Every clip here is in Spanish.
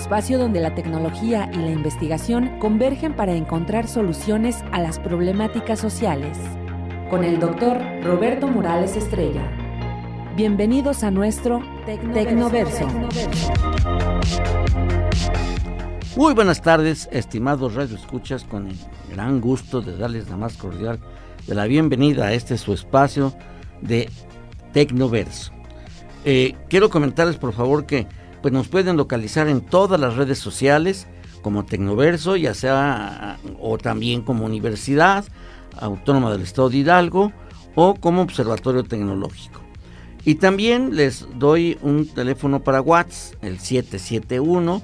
Espacio donde la tecnología y la investigación convergen para encontrar soluciones a las problemáticas sociales. Con el doctor Roberto Morales Estrella. Bienvenidos a nuestro Tecnoverso. Muy buenas tardes, estimados radioescuchas, con el gran gusto de darles la más cordial de la bienvenida a este su espacio de Tecnoverso. Eh, quiero comentarles por favor que pues nos pueden localizar en todas las redes sociales como Tecnoverso, ya sea o también como Universidad Autónoma del Estado de Hidalgo o como Observatorio Tecnológico. Y también les doy un teléfono para WhatsApp, el 771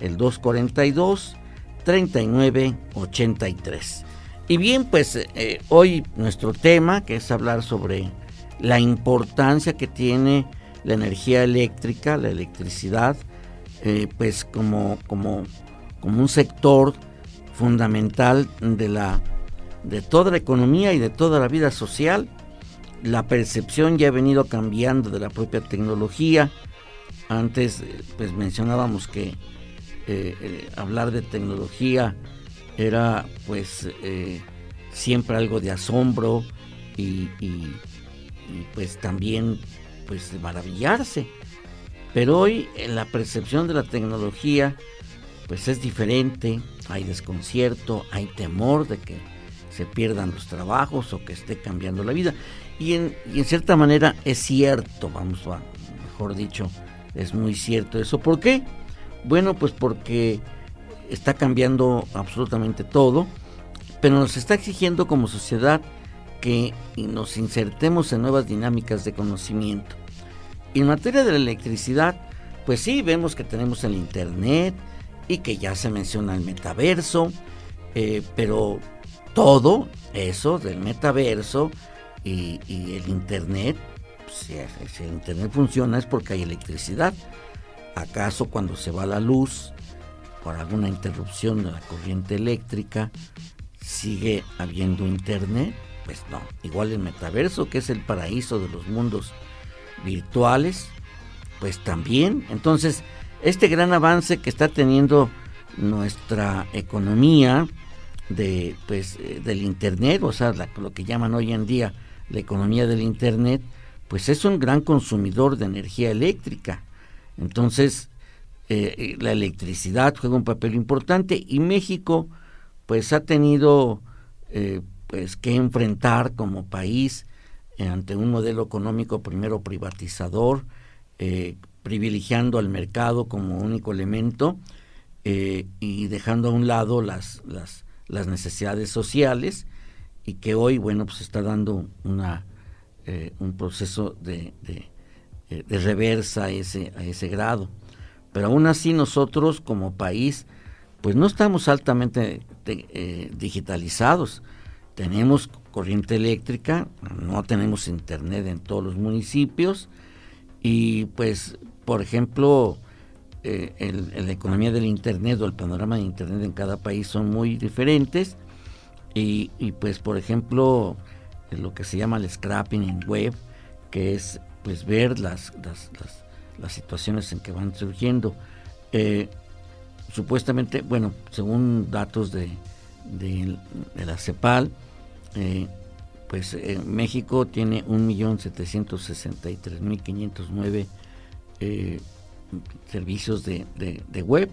el 242 3983. Y bien, pues eh, hoy nuestro tema, que es hablar sobre la importancia que tiene la energía eléctrica, la electricidad, eh, pues como, como, como un sector fundamental de, la, de toda la economía y de toda la vida social. La percepción ya ha venido cambiando de la propia tecnología. Antes pues mencionábamos que eh, hablar de tecnología era pues siempre algo de asombro y, y pues también pues maravillarse. Pero hoy en la percepción de la tecnología pues es diferente, hay desconcierto, hay temor de que se pierdan los trabajos o que esté cambiando la vida. Y en, y en cierta manera es cierto, vamos a, mejor dicho, es muy cierto eso. ¿Por qué? Bueno, pues porque está cambiando absolutamente todo, pero nos está exigiendo como sociedad que nos insertemos en nuevas dinámicas de conocimiento. Y en materia de la electricidad, pues sí, vemos que tenemos el Internet y que ya se menciona el metaverso, eh, pero todo eso del metaverso y, el Internet, si, si el Internet funciona es porque hay electricidad. ¿Acaso cuando se va la luz por alguna interrupción de la corriente eléctrica, sigue habiendo Internet? Pues no, igual el metaverso, que es el paraíso de los mundos virtuales, pues también. Entonces, este gran avance que está teniendo nuestra economía de, pues, eh, del Internet, o sea, lo que llaman hoy en día la economía del Internet, pues es un gran consumidor de energía eléctrica. Entonces, eh, eh, la electricidad juega un papel importante y México, pues ha tenido pues que enfrentar como país eh, ante un modelo económico primero privatizador, eh, privilegiando al mercado como único elemento eh, y dejando a un lado las, las, las, necesidades sociales y que hoy, bueno, pues está dando una, un proceso de, de, reversa ese, a ese grado. Pero aún así nosotros como país, pues no estamos altamente digitalizados. Tenemos corriente eléctrica, no tenemos internet en todos los municipios y pues, por ejemplo, eh, la economía del internet o el panorama de internet en cada país son muy diferentes y, pues, por ejemplo, lo que se llama el scrapping en web, que es pues ver las, las, situaciones en que van surgiendo. Eh, supuestamente, bueno, según datos de, de la CEPAL, eh, pues eh, México tiene 1.763.509 eh, servicios de, de, web,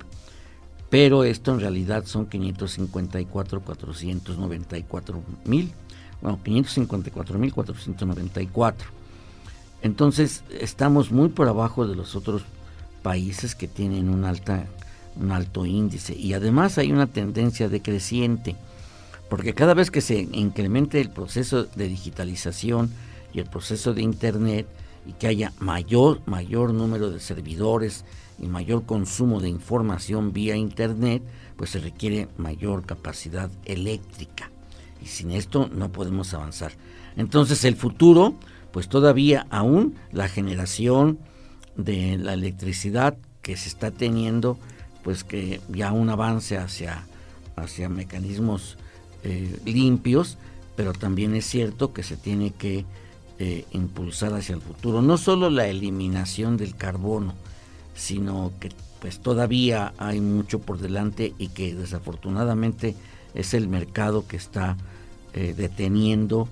pero esto en realidad son 554.494.000, bueno, 554.494. Entonces estamos muy por abajo de los otros países que tienen un, alta, un alto índice y además hay una tendencia decreciente porque cada vez que se incremente el proceso de digitalización y el proceso de Internet, y que haya mayor, mayor número de servidores y mayor consumo de información vía Internet, pues se requiere mayor capacidad eléctrica. Y sin esto no podemos avanzar. Entonces el futuro, pues todavía aún la generación de la electricidad que se está teniendo, pues que ya un avance hacia, hacia mecanismos eh, limpios, pero también es cierto que se tiene que eh, impulsar hacia el futuro. No solo la eliminación del carbono, sino que pues todavía hay mucho por delante y que desafortunadamente es el mercado que está eh, deteniendo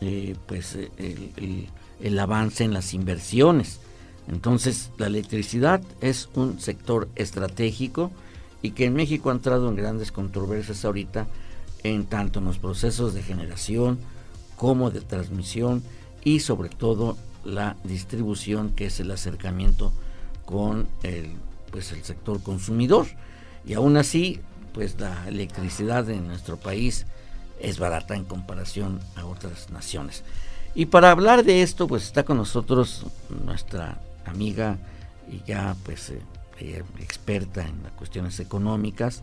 eh, pues el, el, avance en las inversiones. Entonces la electricidad es un sector estratégico y que en México ha entrado en grandes controversias ahorita en tanto en los procesos de generación como de transmisión y sobre todo la distribución que es el acercamiento con el pues el sector consumidor y aún así pues la electricidad en nuestro país es barata en comparación a otras naciones. Y para hablar de esto pues está con nosotros nuestra amiga y ya pues eh, experta en las cuestiones económicas,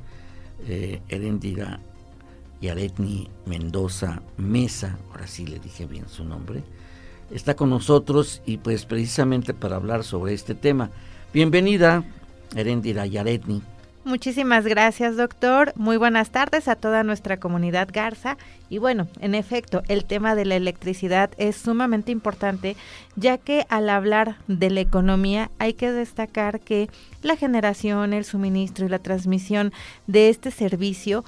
eh, Yaretni Mendoza Mesa, ahora sí le dije bien su nombre, está con nosotros y pues precisamente para hablar sobre este tema. Bienvenida, Erendira Yaretni. Muchísimas gracias, doctor. Muy buenas tardes a toda nuestra comunidad Garza. Y bueno, en efecto, el tema de la electricidad es sumamente importante, ya que al hablar de la economía hay que destacar que la generación, el suministro y la transmisión de este servicio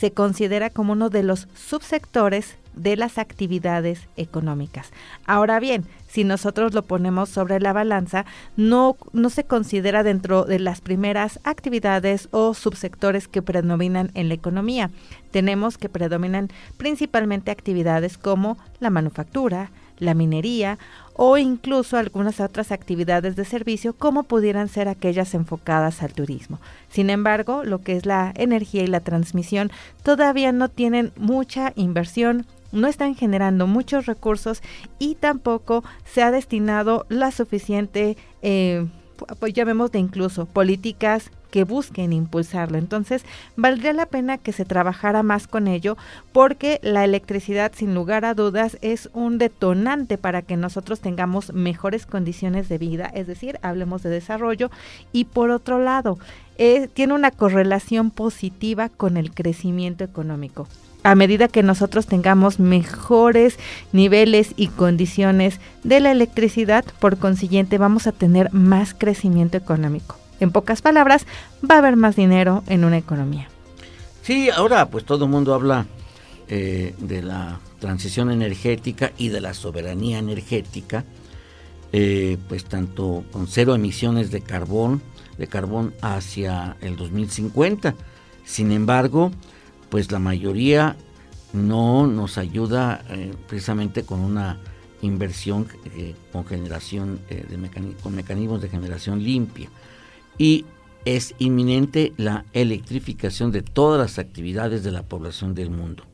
se considera como uno de los subsectores de las actividades económicas. Ahora bien, si nosotros lo ponemos sobre la balanza, no, no se considera dentro de las primeras actividades o subsectores que predominan en la economía. Tenemos que predominan principalmente actividades como la manufactura, la minería o incluso algunas otras actividades de servicio como pudieran ser aquellas enfocadas al turismo. Sin embargo, lo que es la energía y la transmisión todavía no tienen mucha inversión no están generando muchos recursos y tampoco se ha destinado la suficiente, eh, pues de incluso políticas que busquen impulsarlo. Entonces, valdría la pena que se trabajara más con ello porque la electricidad, sin lugar a dudas, es un detonante para que nosotros tengamos mejores condiciones de vida, es decir, hablemos de desarrollo. Y por otro lado, eh, tiene una correlación positiva con el crecimiento económico a medida que nosotros tengamos mejores niveles y condiciones de la electricidad, por consiguiente vamos a tener más crecimiento económico. En pocas palabras, va a haber más dinero en una economía. Sí, ahora pues todo el mundo habla eh, de la transición energética y de la soberanía energética, eh, pues tanto con cero emisiones de carbón, de carbón hacia el 2050. Sin embargo, pues la mayoría no nos ayuda eh, precisamente con una inversión con generación de con mecanismos de generación limpia y es inminente la electrificación de todas las actividades de la población del mundo.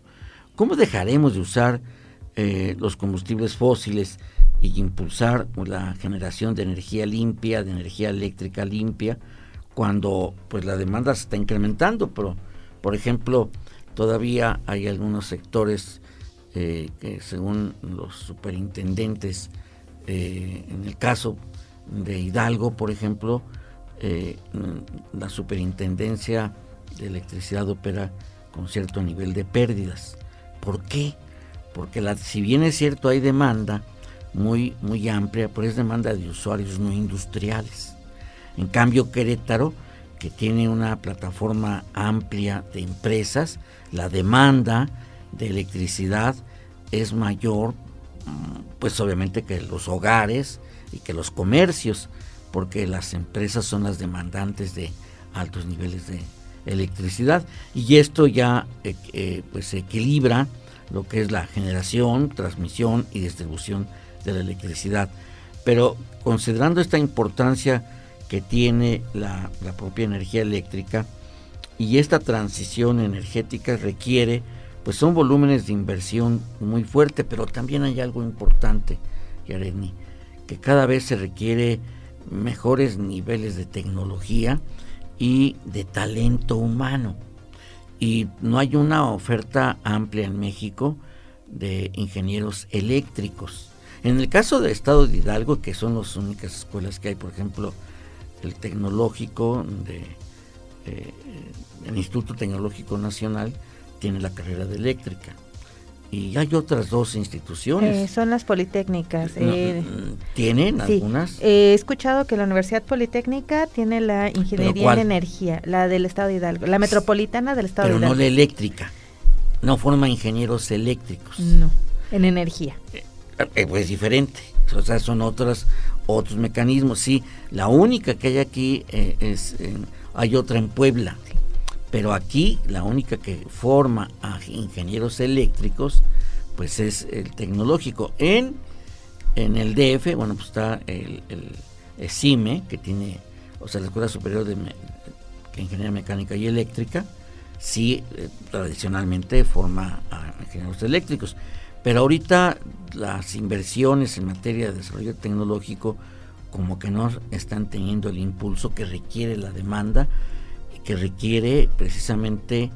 ¿Cómo dejaremos de usar eh, los combustibles fósiles y impulsar la generación de energía limpia, de energía eléctrica limpia, cuando pues la demanda se está incrementando? Pero, por ejemplo, todavía hay algunos sectores eh, que según los superintendentes, eh, en el caso de Hidalgo, por ejemplo, eh, la superintendencia de electricidad opera con cierto nivel de pérdidas. ¿Por qué? Porque la, si bien es cierto hay demanda muy, muy amplia, pero es demanda de usuarios no industriales. En cambio, Querétaro, que tiene una plataforma amplia de empresas, la demanda de electricidad es mayor, pues obviamente que los hogares y que los comercios porque las empresas son las demandantes de altos niveles de electricidad y esto ya eh, eh, pues equilibra lo que es la generación, transmisión y distribución de la electricidad. Pero considerando esta importancia que tiene la propia energía eléctrica y esta transición energética requiere, pues son volúmenes de inversión muy fuerte, pero también hay algo importante, Yareni, que cada vez se requiere mejores niveles de tecnología y de talento humano. Y no hay una oferta amplia en México de ingenieros eléctricos. En el caso del Estado de Hidalgo, que son las únicas escuelas que hay, por ejemplo, el Tecnológico de eh, el Instituto Tecnológico Nacional tiene la carrera de eléctrica y hay otras dos instituciones. Eh, son las politécnicas. Eh, ¿Tienen algunas? he escuchado que la Universidad Politécnica tiene la ingeniería en energía, la del Estado de Hidalgo, la metropolitana del Estado de Hidalgo. Pero no la eléctrica. No forma ingenieros eléctricos. No, en energía. Eh, pues diferente. O sea, son otras, otros mecanismos. Sí, la única que hay aquí es, hay otra en Puebla. Pero aquí la única que forma a ingenieros eléctricos, pues es el tecnológico. En, en el DF, bueno, pues está el, el, CIME, que tiene, o sea, la Escuela Superior de, Ingeniería Mecánica y Eléctrica, sí, eh, tradicionalmente forma a ingenieros eléctricos. Pero ahorita las inversiones en materia de desarrollo tecnológico como que no están teniendo el impulso que requiere la demanda que requiere precisamente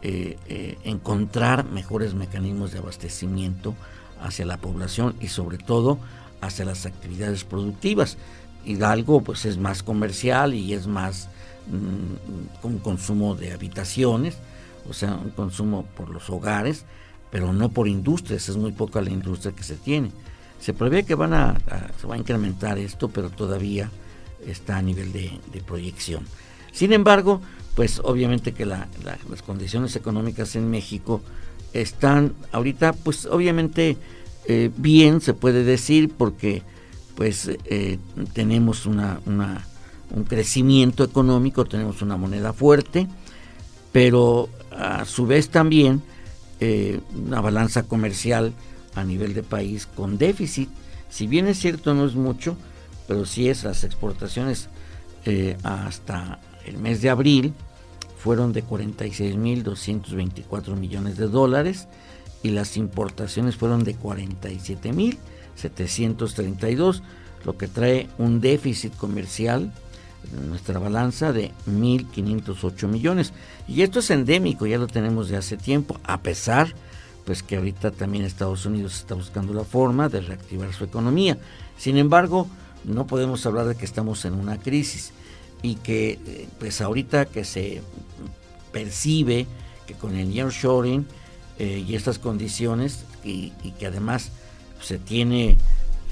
eh, eh, encontrar mejores mecanismos de abastecimiento hacia la población y sobre todo hacia las actividades productivas. Hidalgo pues es más comercial y es más mm, un consumo de habitaciones, o sea, un consumo por los hogares, pero no por industrias, es muy poca la industria que se tiene. Se prevé que van a, se va a incrementar esto, pero todavía está a nivel de proyección. Sin embargo, pues obviamente que las condiciones económicas en México están ahorita, pues obviamente eh, bien, se puede decir, porque pues eh, tenemos una, un crecimiento económico, tenemos una moneda fuerte, pero a su vez también eh, una balanza comercial a nivel de país con déficit. Si bien es cierto, no es mucho, pero sí es las exportaciones hasta el mes de abril fueron de 46.224 millones de dólares y las importaciones fueron de 47.732, lo que trae un déficit comercial en nuestra balanza de 1.508 millones. Y esto es endémico, ya lo tenemos de hace tiempo, a pesar pues que ahorita también Estados Unidos está buscando la forma de reactivar su economía. Sin embargo, no podemos hablar de que estamos en una crisis y que eh, pues ahorita que se percibe que con el nearshoring eh, y estas condiciones y, que además se tiene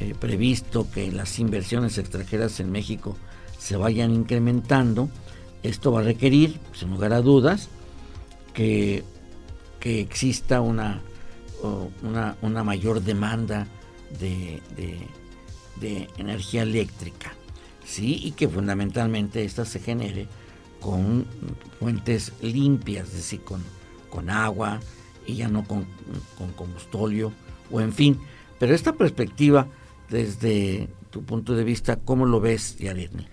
eh, previsto que las inversiones extranjeras en México se vayan incrementando, esto va a requerir, sin lugar a dudas, que, que exista una, una, una, mayor demanda de, de energía eléctrica. ¿Sí? y que fundamentalmente esta se genere con fuentes limpias, es decir, con, con agua y ya no con, con combustóleo o en fin. Pero esta perspectiva, desde tu punto de vista, ¿cómo lo ves, Yaretni?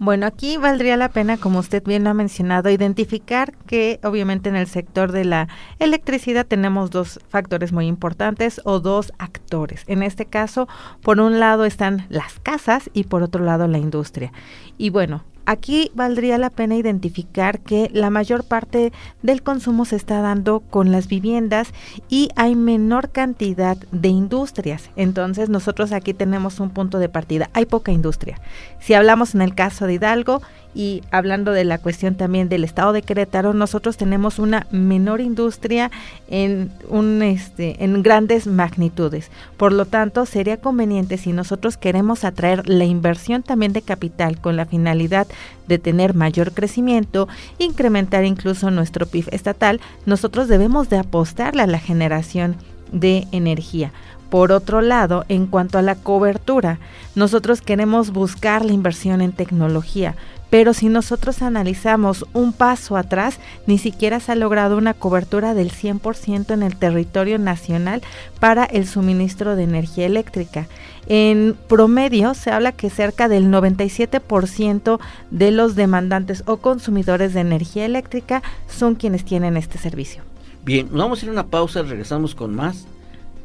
Bueno, aquí valdría la pena, como usted bien lo ha mencionado, identificar que obviamente en el sector de la electricidad tenemos dos factores muy importantes o dos actores. En este caso, por un lado están las casas y por otro lado la industria. Y bueno, Aquí valdría la pena identificar que la mayor parte del consumo se está dando con las viviendas y hay menor cantidad de industrias. Entonces nosotros aquí tenemos un punto de partida. Hay poca industria. Si hablamos en el caso de Hidalgo, y hablando de la cuestión también del estado de Querétaro, nosotros tenemos una menor industria en un este en grandes magnitudes. Por lo tanto, sería conveniente si nosotros queremos atraer la inversión también de capital con la finalidad de tener mayor crecimiento, incrementar incluso nuestro PIB estatal, nosotros debemos de apostarle a la generación de energía. Por otro lado, en cuanto a la cobertura, nosotros queremos buscar la inversión en tecnología, pero si nosotros analizamos un paso atrás, ni siquiera se ha logrado una cobertura del 100% en el territorio nacional para el suministro de energía eléctrica. En promedio se habla que cerca del 97% de los demandantes o consumidores de energía eléctrica son quienes tienen este servicio. Bien, vamos a ir a una pausa, regresamos con más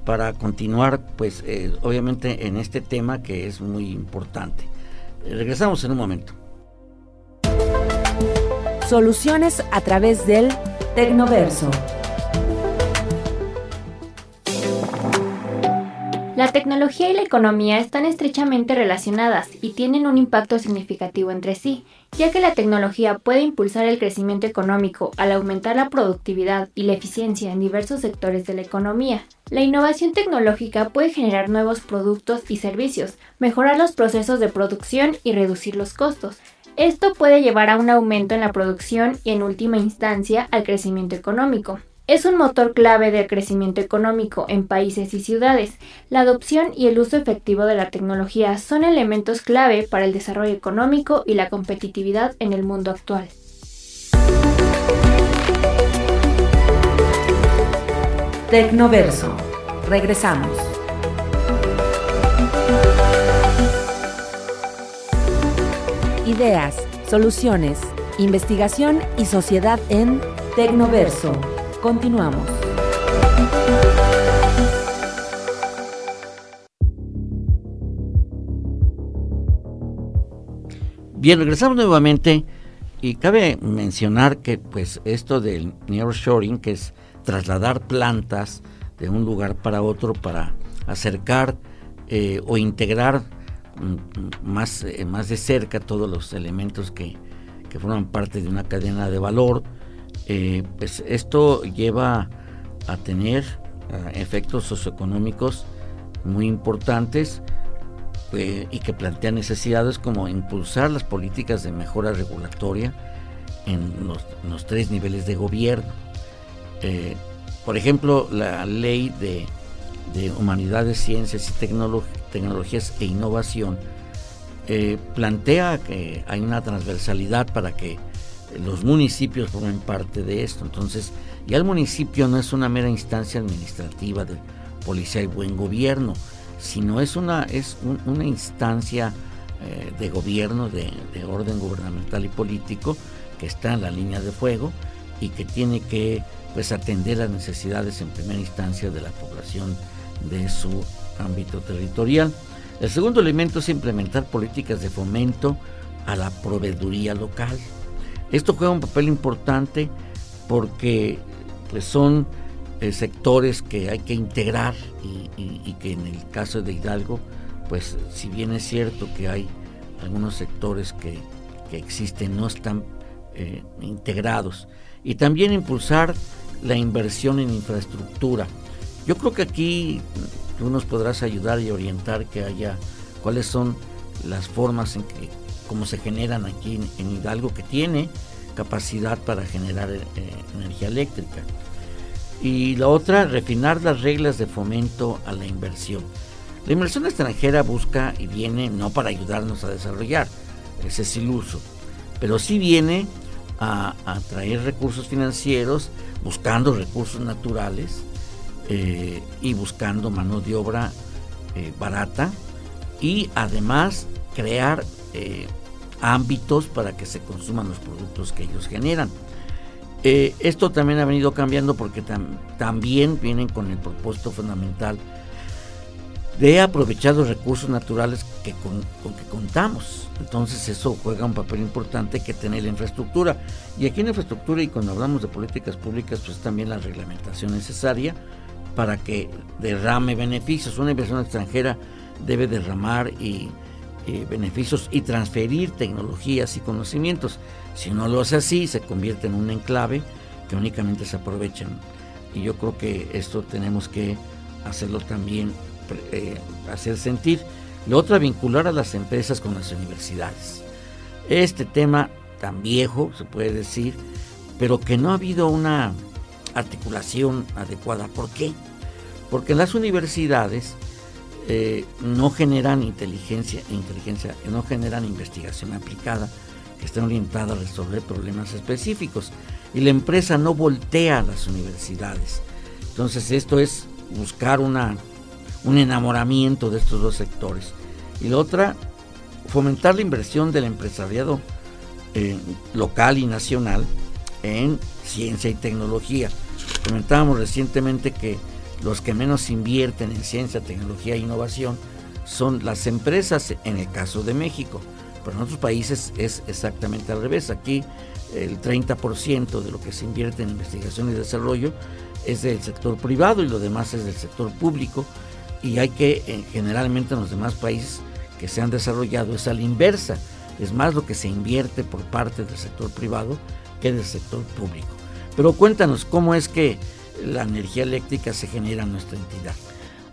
para continuar, pues eh, obviamente en este tema que es muy importante. regresamos en un momento. Soluciones a través del Tecnoverso. La tecnología y la economía están estrechamente relacionadas y tienen un impacto significativo entre sí, ya que la tecnología puede impulsar el crecimiento económico al aumentar la productividad y la eficiencia en diversos sectores de la economía. La innovación tecnológica puede generar nuevos productos y servicios, mejorar los procesos de producción y reducir los costos. Esto puede llevar a un aumento en la producción y en última instancia al crecimiento económico. Es un motor clave del crecimiento económico en países y ciudades. La adopción y el uso efectivo de la tecnología son elementos clave para el desarrollo económico y la competitividad en el mundo actual. Tecnoverso. Regresamos. Ideas, soluciones, investigación y sociedad en Tecnoverso. Continuamos. Bien, regresamos nuevamente y cabe mencionar que pues esto del nearshoring, que es trasladar plantas de un lugar para otro para acercar eh, o integrar mm, más, eh, más de cerca todos los elementos que, que forman parte de una cadena de valor, eh, pues esto lleva a tener efectos socioeconómicos muy importantes eh, y que plantean necesidades como impulsar las políticas de mejora regulatoria en los, tres niveles de gobierno. Eh, por ejemplo, la ley de, humanidades, ciencias y tecnologías e innovación plantea que hay una transversalidad para que los municipios formen parte de esto. Entonces, ya el municipio no es una mera instancia administrativa de policía y buen gobierno, sino es una, es una instancia eh, de gobierno, de, orden gubernamental y político que está en la línea de fuego y que tiene que pues, atender las necesidades en primera instancia de la población de su ámbito territorial. El segundo elemento es implementar políticas de fomento a la proveeduría local. Esto juega un papel importante porque pues, son eh, sectores que hay que integrar y, que en el caso de Hidalgo, pues si bien es cierto que hay algunos sectores que, existen, no están eh, integrados. Y también impulsar la inversión en infraestructura. Yo creo que aquí tú nos podrás ayudar y orientar que haya cuáles son las formas en que como se generan aquí en, Hidalgo, que tiene capacidad para generar eh, energía eléctrica. Y la otra, refinar las reglas de fomento a la inversión. La inversión extranjera busca y viene no para ayudarnos a desarrollar, ese es iluso, pero sí viene a, traer recursos financieros, buscando recursos naturales eh, y buscando mano de obra eh, barata y además crear ámbitos para que se consuman los productos que ellos generan. Eh, esto también ha venido cambiando porque también vienen con el propósito fundamental de aprovechar los recursos naturales que con, que contamos. Entonces eso juega un papel importante que tener la infraestructura. Y aquí en infraestructura y cuando hablamos de políticas públicas, pues también la reglamentación necesaria para que derrame beneficios. Una inversión extranjera debe derramar y eh, beneficios y transferir tecnologías y conocimientos. Si no lo hace así, se convierte en un enclave que únicamente se aprovechan. Y yo creo que esto tenemos que hacerlo también, eh, hacer sentir. Lo otro, vincular a las empresas con las universidades. Este tema tan viejo, se puede decir, pero que no ha habido una articulación adecuada. ¿Por qué? Porque las universidades eh, no generan inteligencia, inteligencia, no generan investigación aplicada que esté orientada a resolver problemas específicos. Y la empresa no voltea a las universidades. Entonces esto es buscar una, un enamoramiento de estos dos sectores. Y la otra, fomentar la inversión del empresariado eh, local y nacional en ciencia y tecnología. Comentábamos recientemente que los que menos invierten en ciencia, tecnología e innovación son las empresas en el caso de México. Pero en otros países es exactamente al revés. Aquí el 30% de lo que se invierte en investigación y desarrollo es del sector privado y lo demás es del sector público. Y hay que, eh, generalmente en los demás países que se han desarrollado, es a la inversa. Es más lo que se invierte por parte del sector privado que del sector público. Pero cuéntanos cómo es que la energía eléctrica se genera en nuestra entidad.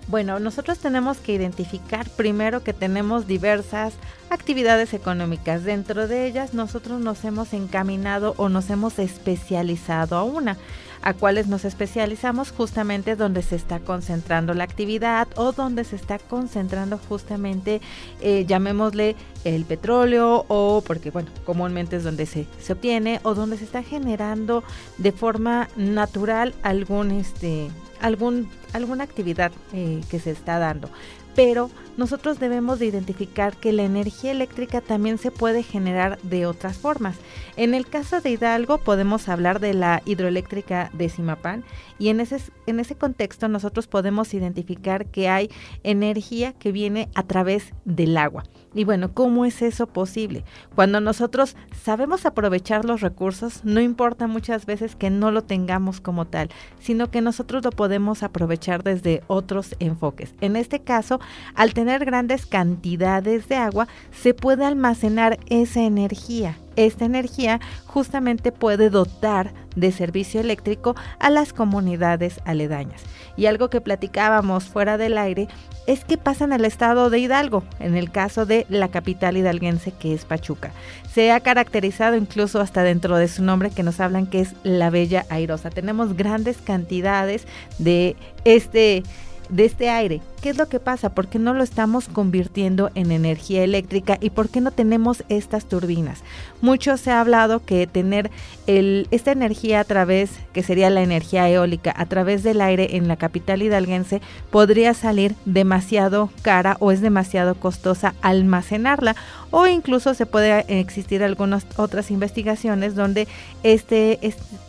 Bueno, nosotros tenemos que identificar primero que tenemos diversas actividades económicas. Dentro de ellas nosotros nos hemos encaminado o nos hemos especializado a una a cuáles nos especializamos justamente donde se está concentrando la actividad o donde se está concentrando justamente, eh, llamémosle el petróleo o porque, bueno, comúnmente es donde se, se obtiene o donde se está generando de forma natural algún, este, algún, alguna actividad eh, que se está dando pero nosotros debemos de identificar que la energía eléctrica también se puede generar de otras formas. En el caso de Hidalgo podemos hablar de la hidroeléctrica de Simapán y en ese, en ese contexto nosotros podemos identificar que hay energía que viene a través del agua. Y bueno, ¿cómo es eso posible? Cuando nosotros sabemos aprovechar los recursos, no importa muchas veces que no lo tengamos como tal, sino que nosotros lo podemos aprovechar desde otros enfoques. En este caso, al tener grandes cantidades de agua, se puede almacenar esa energía. Esta energía justamente puede dotar de servicio eléctrico a las comunidades aledañas. Y algo que platicábamos fuera del aire es que pasa en el estado de Hidalgo, en el caso de la capital hidalguense que es Pachuca. Se ha caracterizado incluso hasta dentro de su nombre que nos hablan que es la Bella Airosa. Tenemos grandes cantidades de este de este aire. ¿Qué es lo que pasa? ¿Por qué no lo estamos convirtiendo en energía eléctrica y por qué no tenemos estas turbinas? Mucho se ha hablado que tener esta energía a través, que sería la energía eólica, a través del aire en la capital hidalguense podría salir demasiado cara o es demasiado costosa almacenarla o incluso se puede existir algunas otras investigaciones donde este,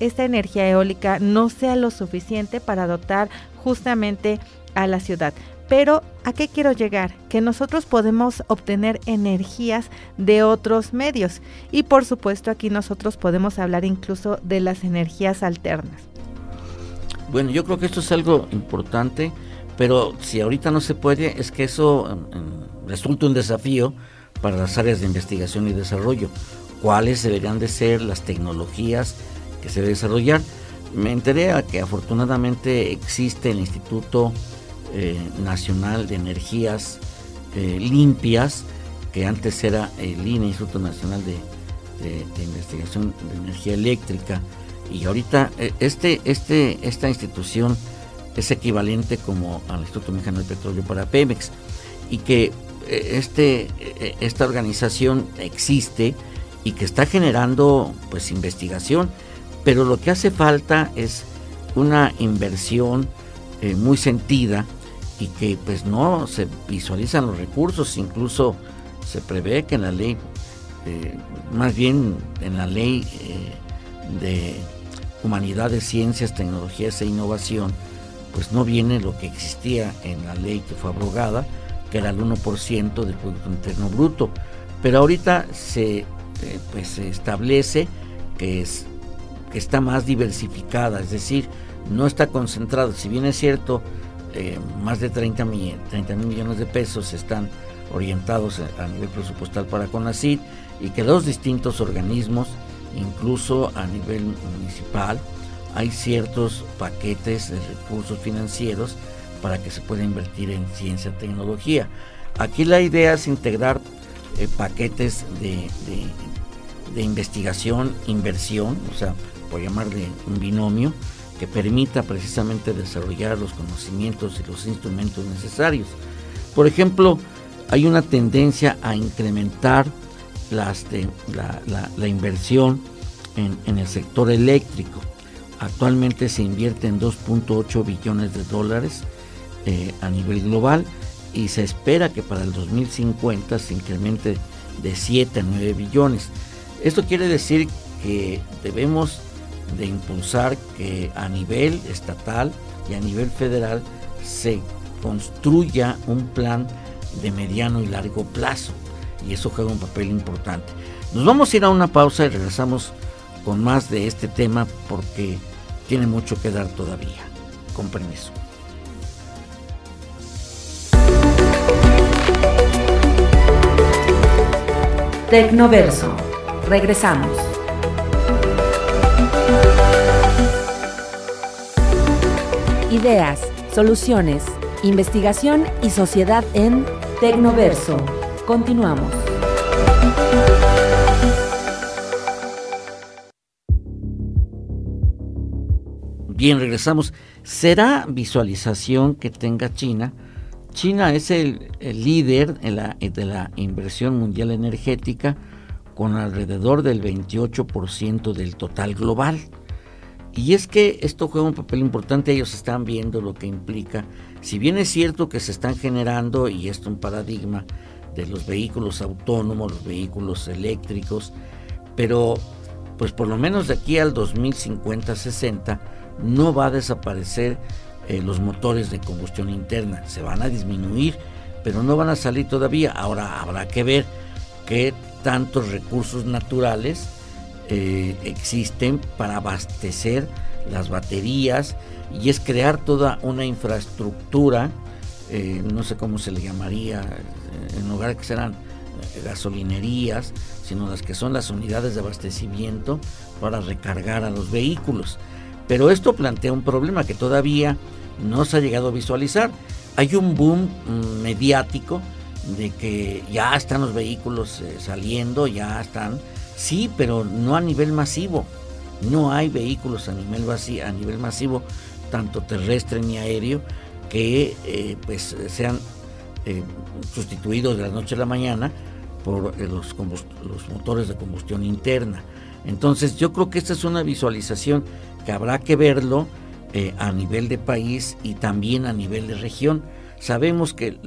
esta energía eólica no sea lo suficiente para dotar justamente a la ciudad. Pero ¿a qué quiero llegar? Que nosotros podemos obtener energías de otros medios. Y por supuesto aquí nosotros podemos hablar incluso de las energías alternas. Bueno, yo creo que esto es algo importante, pero si ahorita no se puede, es que eso em, em, resulta un desafío para las áreas de investigación y desarrollo. ¿Cuáles deberían de ser las tecnologías que se deben desarrollar? Me enteré que afortunadamente existe el Instituto eh, Nacional de Energías eh, Limpias, que antes era el INE, Instituto Nacional de, Investigación de Energía Eléctrica, y ahorita eh, este, este, esta institución es equivalente como al Instituto Mexicano de Petróleo para Pemex, y que este, esta organización existe y que está generando pues investigación, pero lo que hace falta es una inversión muy sentida y que pues no se visualizan los recursos, incluso se prevé que en la ley, eh, más bien en la ley eh, de humanidades, ciencias, tecnologías e innovación, pues no viene lo que existía en la ley que fue abrogada, que era el 1% del Producto Interno Bruto. Pero ahorita se, eh, pues, se establece que, es, que está más diversificada, es decir, no está concentrado, si bien es cierto, eh, más de 30 mil, millones de pesos están orientados a, nivel presupuestal para CONACYT y que los distintos organismos, incluso a nivel municipal, hay ciertos paquetes de recursos financieros para que se pueda invertir en ciencia y tecnología. Aquí la idea es integrar eh, paquetes de, de, de investigación, inversión, o sea, por llamarle un binomio, que permita precisamente desarrollar los conocimientos y los instrumentos necesarios. Por ejemplo, hay una tendencia a incrementar la, inversión en, el sector eléctrico. Actualmente se invierte en 2.8 billones de dólares eh, a nivel global y se espera que para el 2050 se incremente de 7 a 9 billones. Esto quiere decir que debemos de impulsar que a nivel estatal y a nivel federal se construya un plan de mediano y largo plazo. Y eso juega un papel importante. Nos vamos a ir a una pausa y regresamos con más de este tema porque tiene mucho que dar todavía. Con permiso. Tecnoverso. Regresamos. Ideas, soluciones, investigación y sociedad en Tecnoverso. Continuamos. Bien, regresamos. ¿Será visualización que tenga China? China es el, líder de la inversión mundial energética con alrededor del 28% del total global. Y es que esto juega un papel importante, ellos están viendo lo que implica, si bien es cierto que se están generando, y esto es un paradigma, de los vehículos autónomos, los vehículos eléctricos, pero pues por lo menos de aquí al 2050-60 no va a desaparecer eh, los motores de combustión interna, se van a disminuir, pero no van a salir todavía. Ahora habrá que ver qué tantos recursos naturales eh, existen para abastecer las baterías y es crear toda una infraestructura, eh, no sé cómo se le llamaría, en lugar de que serán gasolinerías, sino las que son las unidades de abastecimiento para recargar a los vehículos. Pero esto plantea un problema que todavía no se ha llegado a visualizar. Hay un boom mm, mediático de que ya están los vehículos eh, saliendo, ya están, sí, pero no a nivel masivo. No hay vehículos a nivel, a nivel masivo, tanto terrestre ni aéreo, que eh, pues sean eh, sustituidos de la noche a la mañana por los, los motores de combustión interna. Entonces yo creo que esta es una visualización que habrá que verlo eh, a nivel de país y también a nivel de región. Sabemos que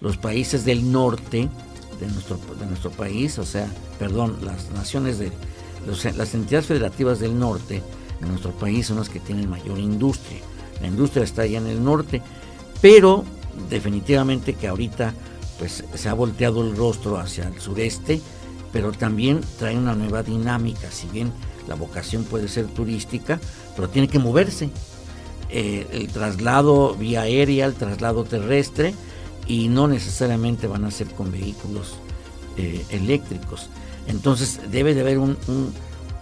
los países del norte de nuestro, de nuestro país, o sea, perdón, las naciones de las entidades federativas del norte de nuestro país son las que tienen mayor industria. La industria está allá en el norte, pero definitivamente que ahorita pues se ha volteado el rostro hacia el sureste, pero también trae una nueva dinámica, si bien la vocación puede ser turística, pero tiene que moverse. Eh, el traslado vía aérea, el traslado terrestre, y no necesariamente van a ser con vehículos eh, eléctricos. Entonces debe de haber un,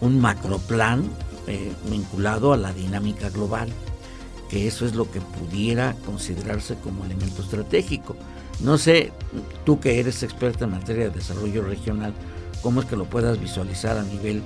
un, macroplan eh, vinculado a la dinámica global, que eso es lo que pudiera considerarse como elemento estratégico. No sé, tú que eres experta en materia de desarrollo regional, cómo es que lo puedas visualizar a nivel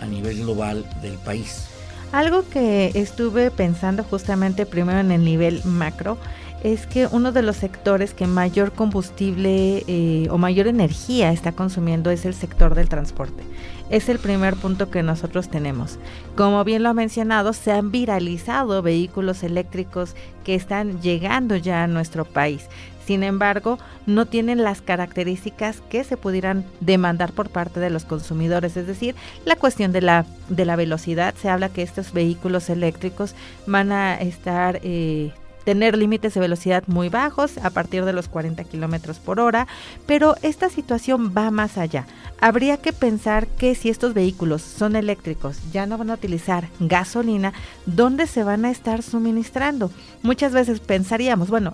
a nivel global del país. Algo que estuve pensando justamente primero en el nivel macro es que uno de los sectores que mayor combustible eh, o mayor energía está consumiendo es el sector del transporte. Es el primer punto que nosotros tenemos. Como bien lo ha mencionado, se han viralizado vehículos eléctricos que están llegando ya a nuestro país. Sin embargo, no tienen las características que se pudieran demandar por parte de los consumidores, es decir, la cuestión de la, de la velocidad. Se habla que estos vehículos eléctricos van a estar eh, tener límites de velocidad muy bajos a partir de los 40 kilómetros por hora, pero esta situación va más allá. Habría que pensar que si estos vehículos son eléctricos, ya no van a utilizar gasolina, ¿dónde se van a estar suministrando? Muchas veces pensaríamos, bueno,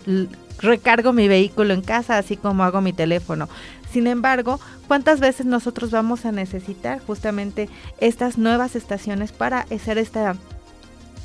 recargo mi vehículo en casa, así como hago mi teléfono. Sin embargo, ¿cuántas veces nosotros vamos a necesitar justamente estas nuevas estaciones para hacer esta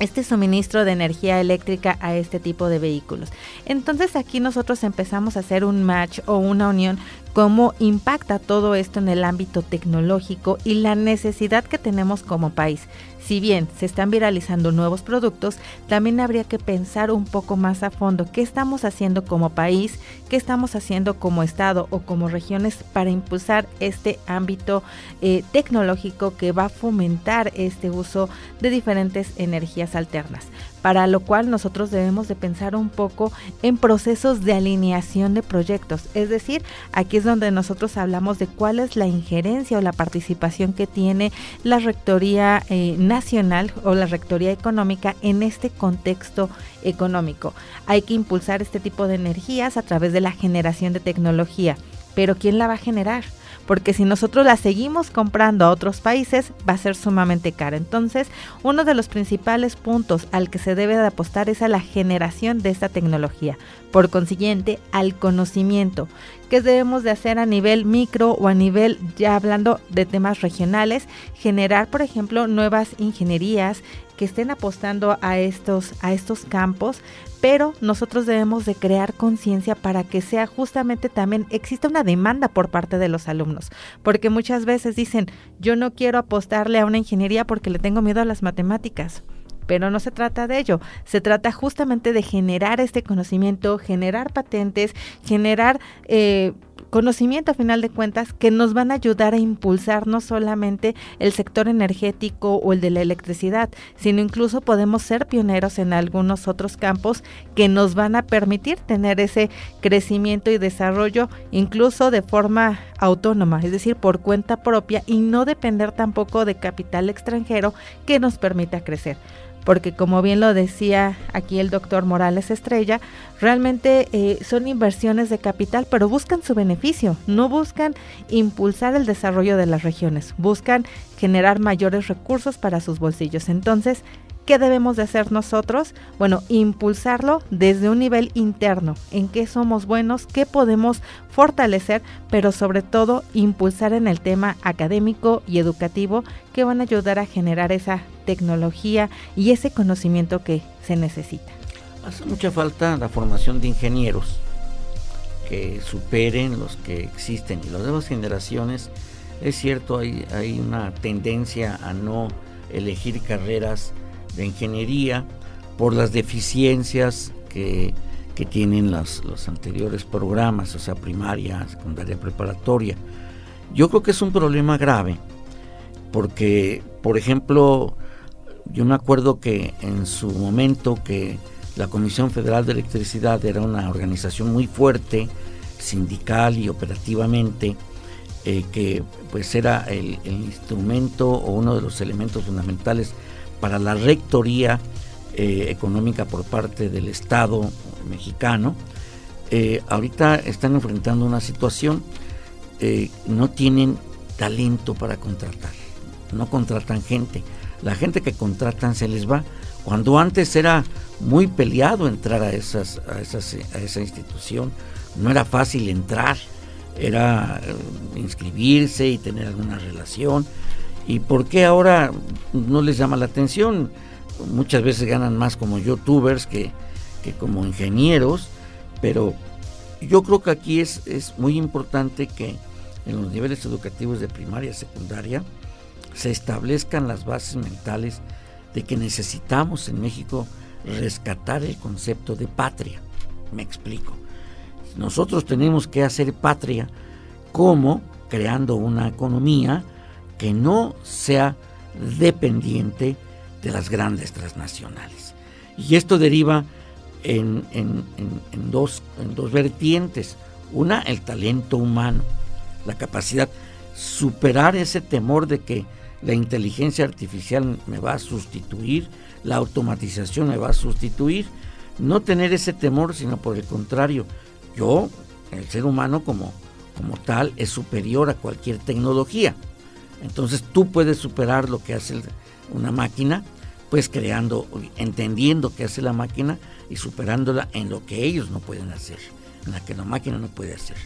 este suministro de energía eléctrica a este tipo de vehículos. Entonces aquí nosotros empezamos a hacer un match o una unión cómo impacta todo esto en el ámbito tecnológico y la necesidad que tenemos como país. Si bien se están viralizando nuevos productos, también habría que pensar un poco más a fondo qué estamos haciendo como país, qué estamos haciendo como Estado o como regiones para impulsar este ámbito eh, tecnológico que va a fomentar este uso de diferentes energías alternas. Para lo cual nosotros debemos de pensar un poco en procesos de alineación de proyectos. Es decir, aquí es donde nosotros hablamos de cuál es la injerencia o la participación que tiene la Rectoría eh, Nacional o la Rectoría Económica en este contexto económico. Hay que impulsar este tipo de energías a través de la generación de tecnología, pero ¿quién la va a generar? Porque si nosotros la seguimos comprando a otros países va a ser sumamente cara. Entonces, uno de los principales puntos al que se debe de apostar es a la generación de esta tecnología. Por consiguiente, al conocimiento. ¿Qué debemos de hacer a nivel micro o a nivel, ya hablando de temas regionales? Generar, por ejemplo, nuevas ingenierías que estén apostando a estos, a estos campos, pero nosotros debemos de crear conciencia para que sea justamente también exista una demanda por parte de los alumnos, porque muchas veces dicen, yo no quiero apostarle a una ingeniería porque le tengo miedo a las matemáticas. Pero no se trata de ello, se trata justamente de generar este conocimiento, generar patentes, generar eh, conocimiento a final de cuentas que nos van a ayudar a impulsar no solamente el sector energético o el de la electricidad, sino incluso podemos ser pioneros en algunos otros campos que nos van a permitir tener ese crecimiento y desarrollo incluso de forma autónoma, es decir, por cuenta propia y no depender tampoco de capital extranjero que nos permita crecer porque como bien lo decía aquí el doctor Morales Estrella, realmente eh, son inversiones de capital, pero buscan su beneficio, no buscan impulsar el desarrollo de las regiones, buscan generar mayores recursos para sus bolsillos. Entonces, ¿Qué debemos de hacer nosotros? Bueno, impulsarlo desde un nivel interno, en qué somos buenos, qué podemos fortalecer, pero sobre todo impulsar en el tema académico y educativo que van a ayudar a generar esa tecnología y ese conocimiento que se necesita. Hace mucha falta la formación de ingenieros que superen los que existen y las nuevas generaciones. Es cierto, hay, hay una tendencia a no elegir carreras de ingeniería por las deficiencias que, tienen los anteriores programas, o sea, primaria, secundaria, preparatoria. Yo creo que es un problema grave, porque, por ejemplo, yo me acuerdo que en su momento que la Comisión Federal de Electricidad era una organización muy fuerte, sindical y operativamente, eh, que pues era el, instrumento o uno de los elementos fundamentales para la rectoría eh, económica por parte del Estado mexicano, eh, ahorita están enfrentando una situación, eh, no tienen talento para contratar, no contratan gente, la gente que contratan se les va, cuando antes era muy peleado entrar a, esas, a, esas, a esa institución, no era fácil entrar, era inscribirse y tener alguna relación, ¿Y por qué ahora no les llama la atención? Muchas veces ganan más como youtubers que, como ingenieros, pero yo creo que aquí es, es muy importante que en los niveles educativos de primaria y secundaria se establezcan las bases mentales de que necesitamos en México rescatar el concepto de patria. Me explico. Nosotros tenemos que hacer patria como creando una economía que no sea dependiente de las grandes transnacionales. Y esto deriva en, dos, en dos vertientes. Una, el talento humano, la capacidad, superar ese temor de que la inteligencia artificial me va a sustituir, la automatización me va a sustituir. No tener ese temor, sino por el contrario, yo, el ser humano como, como tal, es superior a cualquier tecnología. Entonces tú puedes superar lo que hace una máquina, pues creando, entendiendo qué hace la máquina y superándola en lo que ellos no pueden hacer, en la que la máquina no puede hacer.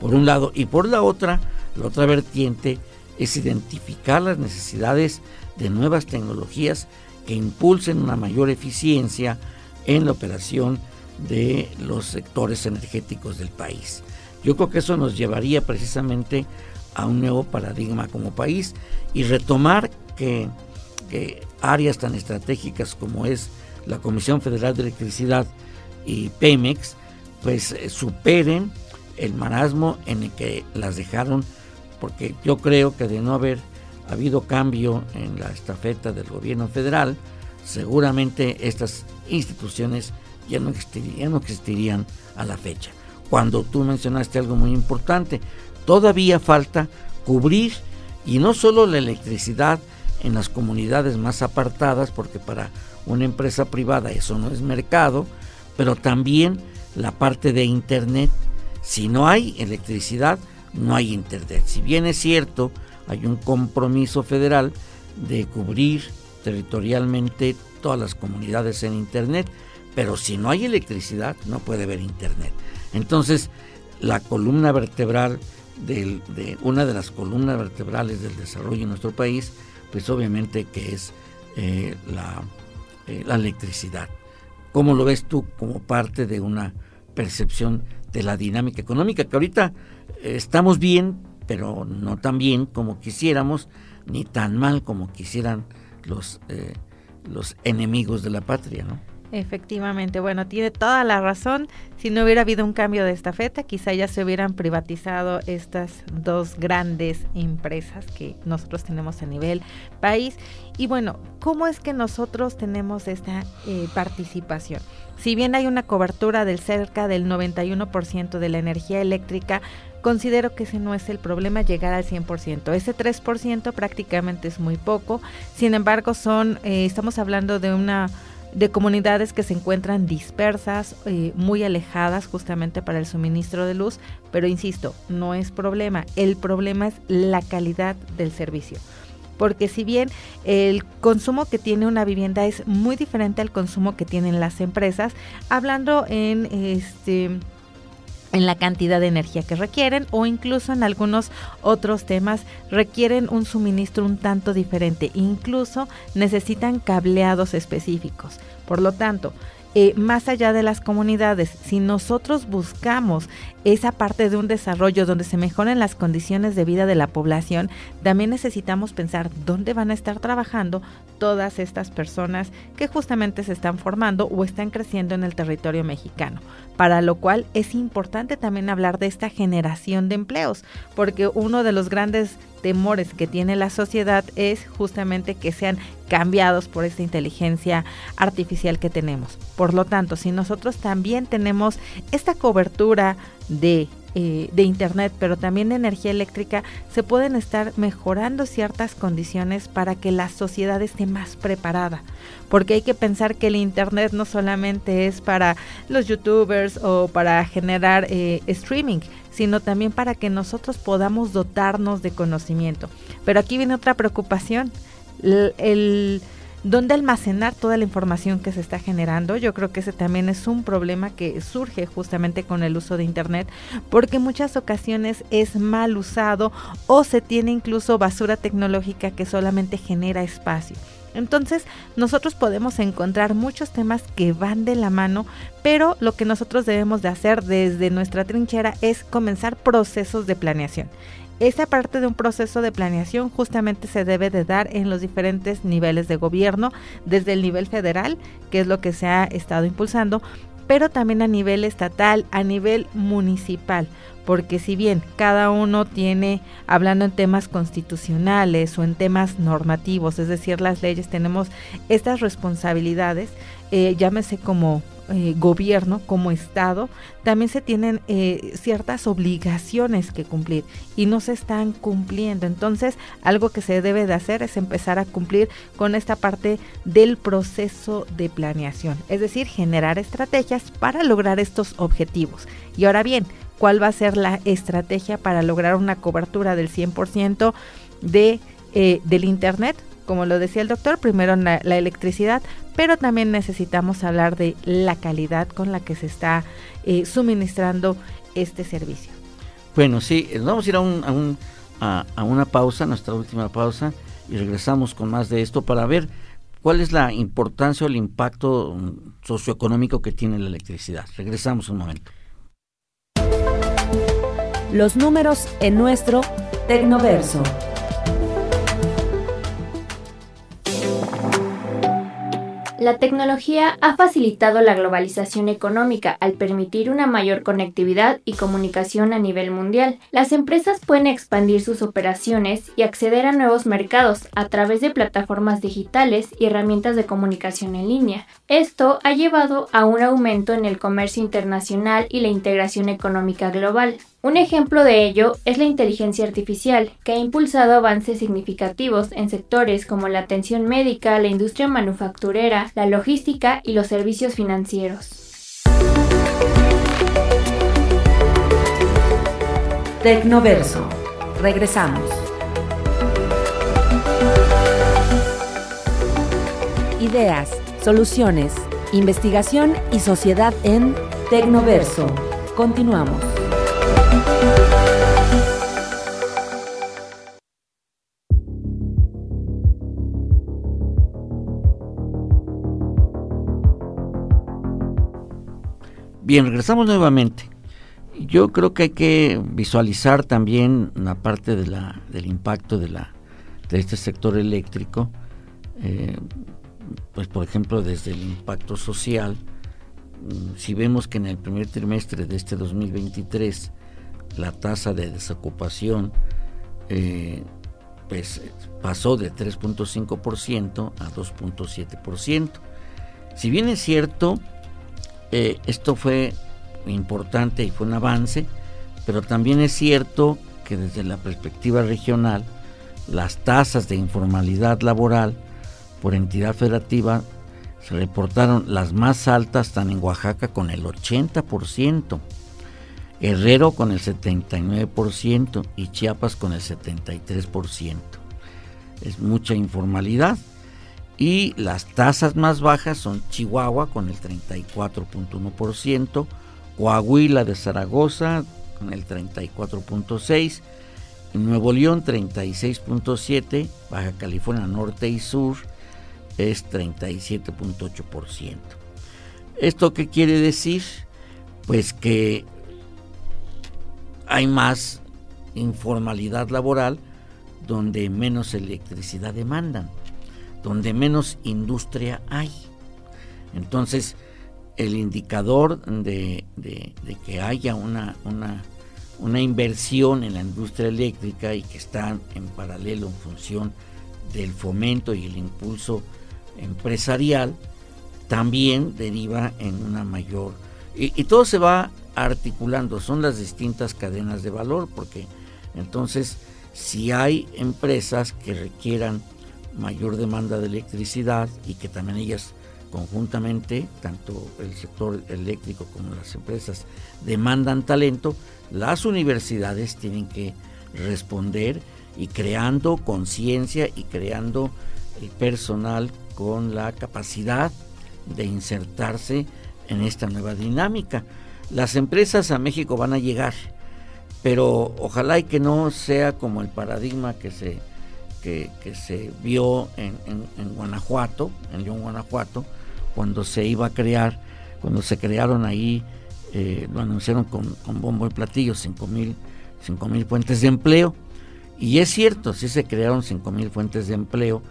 Por un lado, y por la otra, la otra vertiente es identificar las necesidades de nuevas tecnologías que impulsen una mayor eficiencia en la operación de los sectores energéticos del país. Yo creo que eso nos llevaría precisamente a un nuevo paradigma como país y retomar que, áreas tan estratégicas como es la Comisión Federal de Electricidad y Pemex, pues eh, superen el marasmo en el que las dejaron, porque yo creo que de no haber habido cambio en la estafeta del gobierno federal, seguramente estas instituciones ya no, existirían, no existirían a la fecha. Cuando tú mencionaste algo muy importante, todavía falta cubrir y no solo la electricidad en las comunidades más apartadas, porque para una empresa privada eso no es mercado, pero también la parte de Internet. Si no hay electricidad, no hay Internet. Si bien es cierto, hay un compromiso federal de cubrir territorialmente todas las comunidades en Internet, pero si no hay electricidad no puede haber Internet. Entonces, la columna vertebral de una de las columnas vertebrales del desarrollo en nuestro país, pues obviamente que es eh, la, eh, la electricidad. ¿Cómo lo ves tú como parte de una percepción de la dinámica económica? Que ahorita eh, estamos bien, pero no tan bien como quisiéramos, ni tan mal como quisieran los, los enemigos de la patria, ¿no? Efectivamente, bueno, tiene toda la razón. Si no hubiera habido un cambio de estafeta, quizá ya se hubieran privatizado estas dos grandes empresas que nosotros tenemos a nivel país. Y bueno, ¿cómo es que nosotros tenemos esta eh, participación? Si bien hay una cobertura del cerca del 91% de la energía eléctrica, considero que ese no es el problema llegar al 100%. Ese 3% prácticamente es muy poco. Sin embargo, son, eh, estamos hablando de una de comunidades que se encuentran dispersas, eh, muy alejadas justamente para el suministro de luz, pero insisto, no es problema, el problema es la calidad del servicio. Porque si bien el consumo que tiene una vivienda es muy diferente al consumo que tienen las empresas, hablando en este en la cantidad de energía que requieren o incluso en algunos otros temas requieren un suministro un tanto diferente, incluso necesitan cableados específicos. Por lo tanto, eh, más allá de las comunidades, si nosotros buscamos esa parte de un desarrollo donde se mejoren las condiciones de vida de la población, también necesitamos pensar dónde van a estar trabajando todas estas personas que justamente se están formando o están creciendo en el territorio mexicano. Para lo cual es importante también hablar de esta generación de empleos, porque uno de los grandes temores que tiene la sociedad es justamente que sean cambiados por esta inteligencia artificial que tenemos. Por lo tanto, si nosotros también tenemos esta cobertura de eh, de Internet, pero también de energía eléctrica, se pueden estar mejorando ciertas condiciones para que la sociedad esté más preparada. Porque hay que pensar que el Internet no solamente es para los youtubers o para generar eh, streaming, sino también para que nosotros podamos dotarnos de conocimiento. Pero aquí viene otra preocupación. el dónde almacenar toda la información que se está generando. Yo creo que ese también es un problema que surge justamente con el uso de Internet, porque muchas ocasiones es mal usado o se tiene incluso basura tecnológica que solamente genera espacio. Entonces, nosotros podemos encontrar muchos temas que van de la mano, pero lo que nosotros debemos de hacer desde nuestra trinchera es comenzar procesos de planeación. Esa parte de un proceso de planeación justamente se debe de dar en los diferentes niveles de gobierno, desde el nivel federal, que es lo que se ha estado impulsando, pero también a nivel estatal, a nivel municipal, porque si bien cada uno tiene, hablando en temas constitucionales o en temas normativos, es decir, las leyes, tenemos estas responsabilidades, eh, llámese como eh, gobierno, como Estado, también se tienen eh, ciertas obligaciones que cumplir y no se están cumpliendo. Entonces, algo que se debe de hacer es empezar a cumplir con esta parte del proceso de planeación, es decir, generar estrategias para lograr estos objetivos. Y ahora bien, ¿cuál va a ser la estrategia para lograr una cobertura del 100% de, eh, del Internet? Como lo decía el doctor, primero la, electricidad, pero también necesitamos hablar de la calidad con la que se está eh, suministrando este servicio. Bueno, sí, eh, vamos a ir a, un, a, a, una pausa, nuestra última pausa, y regresamos con más de esto para ver cuál es la importancia o el impacto mm, socioeconómico que tiene la electricidad. Regresamos un momento. Los números en nuestro Tecnoverso. La tecnología ha facilitado la globalización económica al permitir una mayor conectividad y comunicación a nivel mundial. Las empresas pueden expandir sus operaciones y acceder a nuevos mercados a través de plataformas digitales y herramientas de comunicación en línea. Esto ha llevado a un aumento en el comercio internacional y la integración económica global. Un ejemplo de ello es la inteligencia artificial, que ha impulsado avances significativos en sectores como la atención médica, la industria manufacturera, la logística y los servicios financieros. Tecnoverso. Regresamos. Ideas, soluciones, investigación y sociedad en Tecnoverso. Continuamos. Bien, regresamos nuevamente. Yo creo que hay que visualizar también la parte de la, del impacto de, la, de este sector eléctrico, eh, pues por ejemplo desde el impacto social, mm, si vemos que en el primer trimestre de este 2023 la tasa de desocupación eh, pues pasó de 3.5% a 2.7%. Si bien es cierto, eh, esto fue importante y fue un avance, pero también es cierto que desde la perspectiva regional, las tasas de informalidad laboral por entidad federativa se reportaron las más altas están en Oaxaca con el 80%, Herrero con el 79% y Chiapas con el 73%. Es mucha informalidad. Y las tasas más bajas son Chihuahua con el 34.1%, Coahuila de Zaragoza con el 34.6%, Nuevo León 36.7%, Baja California Norte y Sur es 37.8%. ¿Esto qué quiere decir? Pues que hay más informalidad laboral donde menos electricidad demandan donde menos industria hay. Entonces, el indicador de, que haya una, inversión en la industria eléctrica y que están en paralelo en función del fomento y el impulso empresarial, también deriva en una mayor... Y, y todo se va articulando, son las distintas cadenas de valor, porque entonces si hay empresas que requieran mayor demanda de electricidad y que también ellas conjuntamente, tanto el sector eléctrico como las empresas, demandan talento, las universidades tienen que responder y creando conciencia y creando el personal con la capacidad de insertarse en esta nueva dinámica. Las empresas a México van a llegar, pero ojalá y que no sea como el paradigma que se que, se vio en, Guanajuato, en León, Guanajuato, cuando se iba a crear, cuando se crearon ahí, eh, lo anunciaron con, bombo y platillo, 5 mil fuentes de empleo. Y es cierto, sí se crearon 5 mil fuentes de empleo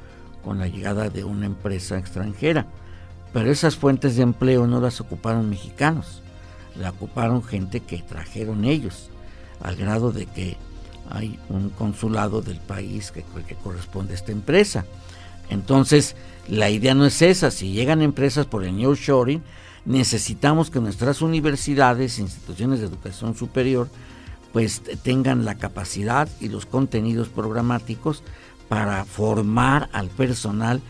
con la llegada de una empresa extranjera, pero esas fuentes de empleo no las ocuparon mexicanos, la ocuparon gente que trajeron ellos, al grado de que hay un consulado del país que, que corresponde a esta empresa. Entonces, la idea no es esa. Si llegan empresas por el New Shoring, necesitamos que nuestras universidades, instituciones de educación superior, pues tengan la capacidad y los contenidos programáticos para formar al personal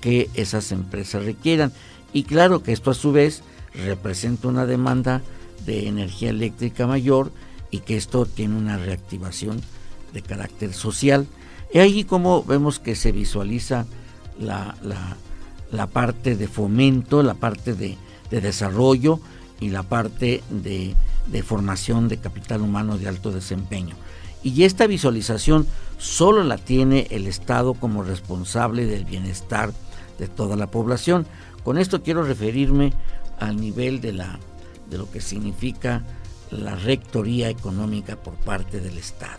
que esas empresas requieran. Y claro que esto a su vez representa una demanda de energía eléctrica mayor y que esto tiene una reactivación de carácter social. Y ahí como vemos que se visualiza la, la, parte de fomento, la parte de, desarrollo y la parte de, de, formación de capital humano de alto desempeño. Y esta visualización solo la tiene el Estado como responsable del bienestar de toda la población. Con esto quiero referirme al nivel de, la, de lo que significa la rectoría económica por parte del Estado,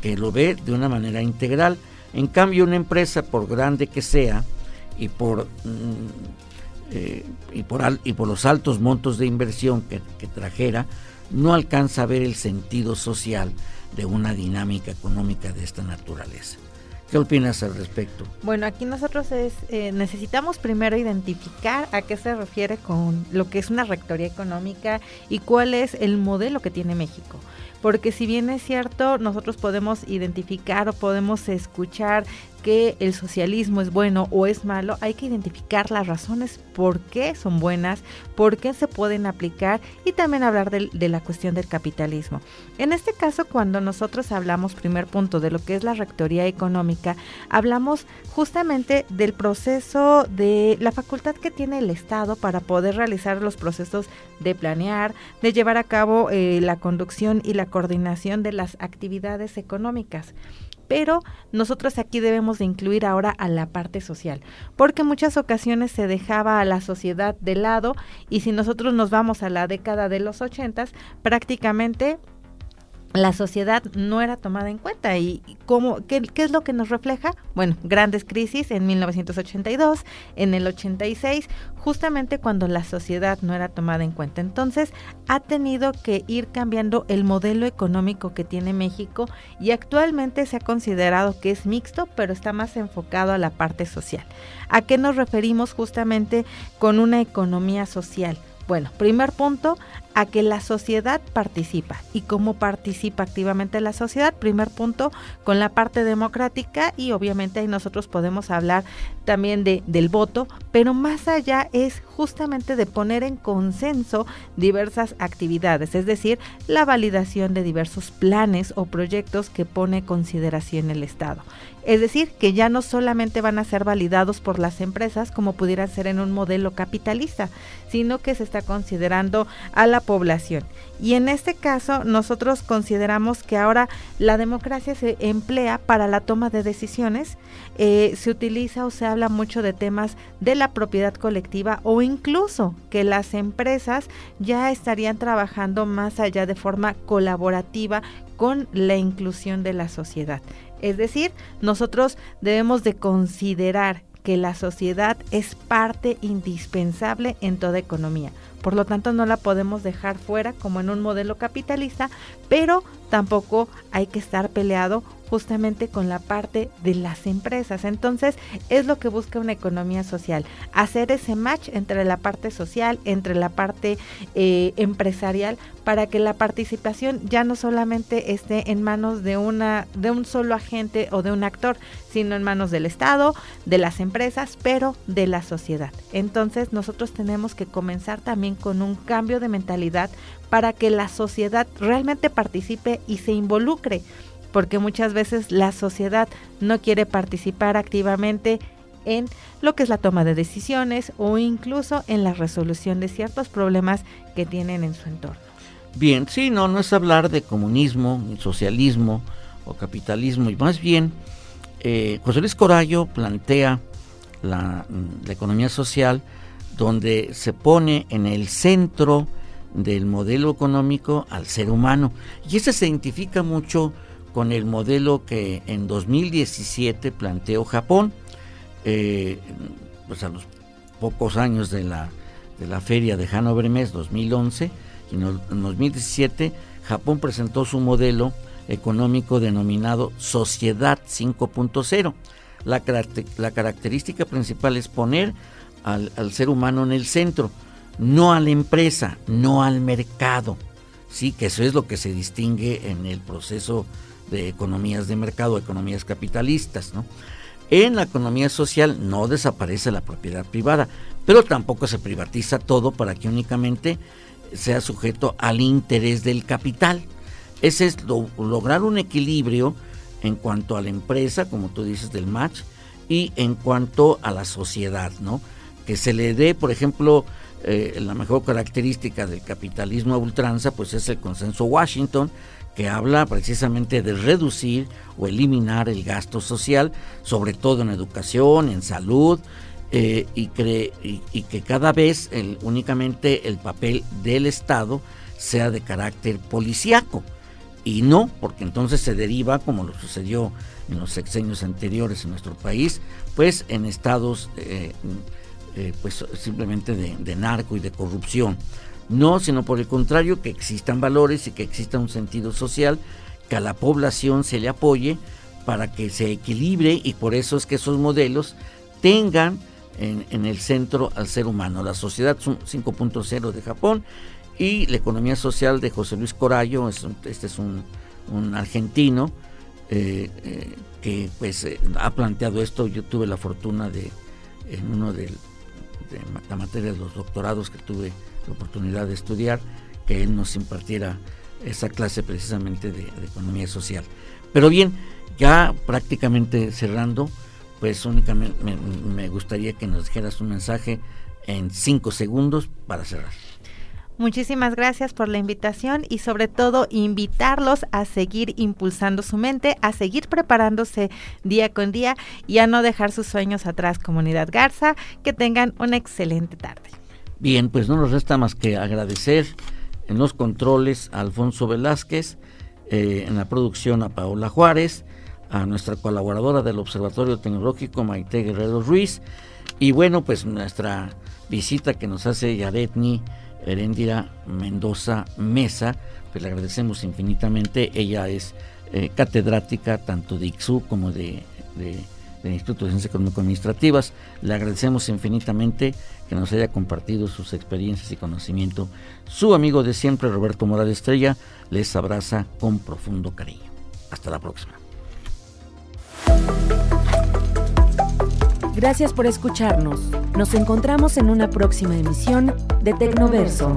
que lo ve de una manera integral. En cambio, una empresa, por grande que sea y por mm, eh, y, por y por los altos montos de inversión que, que trajera, no alcanza a ver el sentido social de una dinámica económica de esta naturaleza. ¿Qué opinas al respecto? Bueno, aquí nosotros es, eh, necesitamos primero identificar a qué se refiere con lo que es una rectoría económica y cuál es el modelo que tiene México porque si bien es cierto, nosotros podemos identificar o podemos escuchar que el socialismo es bueno o es malo, hay que identificar las razones por qué son buenas, por qué se pueden aplicar y también hablar de, de, la cuestión del capitalismo. En este caso, cuando nosotros hablamos, primer punto, de lo que es la rectoría económica, hablamos justamente del proceso de la facultad que tiene el Estado para poder realizar los procesos de planear, de llevar a cabo eh, la conducción y la coordinación de las actividades económicas pero nosotros aquí debemos de incluir ahora a la parte social, porque en muchas ocasiones se dejaba a la sociedad de lado y si nosotros nos vamos a la década de los ochentas, prácticamente la sociedad no era tomada en cuenta. ¿Y cómo, qué, qué, es lo que nos refleja? Bueno, grandes crisis en 1982, en el 86, justamente cuando la sociedad no era tomada en cuenta. Entonces, ha tenido que ir cambiando el modelo económico que tiene México y actualmente se ha considerado que es mixto, pero está más enfocado a la parte social. ¿A qué nos referimos justamente con una economía social? Bueno, primer punto, a que la sociedad participa. ¿Y cómo participa activamente la sociedad? Primer punto, con la parte democrática y obviamente ahí nosotros podemos hablar también de, del voto, pero más allá es justamente de poner en consenso diversas actividades, es decir, la validación de diversos planes o proyectos que pone consideración el Estado. Es decir, que ya no solamente van a ser validados por las empresas como pudieran ser en un modelo capitalista, sino que se está considerando a la población. Y en este caso nosotros consideramos que ahora la democracia se emplea para la toma de decisiones, eh, se utiliza o se habla mucho de temas de la propiedad colectiva o incluso que las empresas ya estarían trabajando más allá de forma colaborativa con la inclusión de la sociedad. Es decir, nosotros debemos de considerar que la sociedad es parte indispensable en toda economía. Por lo tanto, no la podemos dejar fuera como en un modelo capitalista, pero tampoco hay que estar peleado justamente con la parte de las empresas. Entonces, es lo que busca una economía social, hacer ese match entre la parte social, entre la parte eh, empresarial, para que la participación ya no solamente esté en manos de una de un solo agente o de un actor, sino en manos del Estado, de las empresas, pero de la sociedad. Entonces, nosotros tenemos que comenzar también con un cambio de mentalidad para que la sociedad realmente participe y se involucre porque muchas veces la sociedad no quiere participar activamente en lo que es la toma de decisiones o incluso en la resolución de ciertos problemas que tienen en su entorno. Bien, sí, no, no es hablar de comunismo, socialismo o capitalismo, y más bien eh, José Luis Corallo plantea la, la economía social donde se pone en el centro del modelo económico al ser humano. Y ese se identifica mucho con el modelo que en 2017 planteó Japón, eh, pues a los pocos años de la, de la feria de Hannover Messe 2011, y en 2017 Japón presentó su modelo económico denominado Sociedad 5.0. La, la, característica principal es poner al, al, ser humano en el centro, no a la empresa, no al mercado. Sí, que eso es lo que se distingue en el proceso de economías de mercado, economías capitalistas. ¿no? En la economía social no desaparece la propiedad privada, pero tampoco se privatiza todo para que únicamente sea sujeto al interés del capital. Ese es lograr un equilibrio en cuanto a la empresa, como tú dices, del match, y en cuanto a la sociedad, ¿no? Que se le dé, por ejemplo, eh, la mejor característica del capitalismo a ultranza, pues es el consenso Washington, que habla precisamente de reducir o eliminar el gasto social, sobre todo en educación, en salud, eh, y, que cada vez únicamente el papel del Estado sea de carácter policíaco. Y no, porque entonces se deriva, como lo sucedió en los sexenios anteriores en nuestro país, pues en estados eh, eh, pues simplemente de, narco y de corrupción. No, sino por el contrario, que existan valores y que exista un sentido social, que a la población se le apoye para que se equilibre y por eso es que esos modelos tengan en, el centro al ser humano. La sociedad 5.0 de Japón y la economía social de José Luis Corallo, este es un, argentino eh, eh, que pues ha planteado esto. Yo tuve la fortuna de, en uno de, la materia de los doctorados que tuve la oportunidad de estudiar, que él nos impartiera esa clase precisamente de, economía social. Pero bien, ya prácticamente cerrando, pues únicamente me, gustaría que nos dijeras un mensaje en cinco segundos para cerrar. Muchísimas gracias por la invitación y sobre todo invitarlos a seguir impulsando su mente, a seguir preparándose día con día y a no dejar sus sueños atrás, comunidad Garza. Que tengan una excelente tarde. Bien, pues no nos resta más que agradecer en los controles a Alfonso Velázquez, eh, en la producción a Paola Juárez, a nuestra colaboradora del Observatorio Tecnológico Maite Guerrero Ruiz y bueno, pues nuestra visita que nos hace Yaretni Herendira Mendoza Mesa, pues le agradecemos infinitamente. Ella es eh, catedrática tanto de IXU como de, del Instituto de Ciencias Económico-Administrativas. Le agradecemos infinitamente que nos haya compartido sus experiencias y conocimiento. Su amigo de siempre, Roberto Morales Estrella, les abraza con profundo cariño. Hasta la próxima. Gracias por escucharnos. Nos encontramos en una próxima emisión de Tecnoverso.